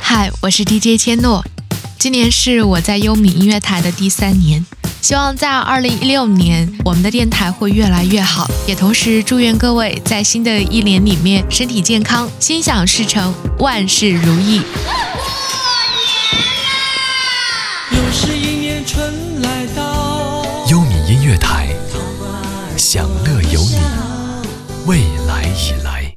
嗨，我是 DJ 千诺，今年是我在优米音乐台的第三年，希望在二零一六年我们的电台会越来越好，也同时祝愿各位在新的一年里面身体健康，心想事成，万事如意。过年啦！又是一年春来到，优米音乐台，享乐有你，未来已来。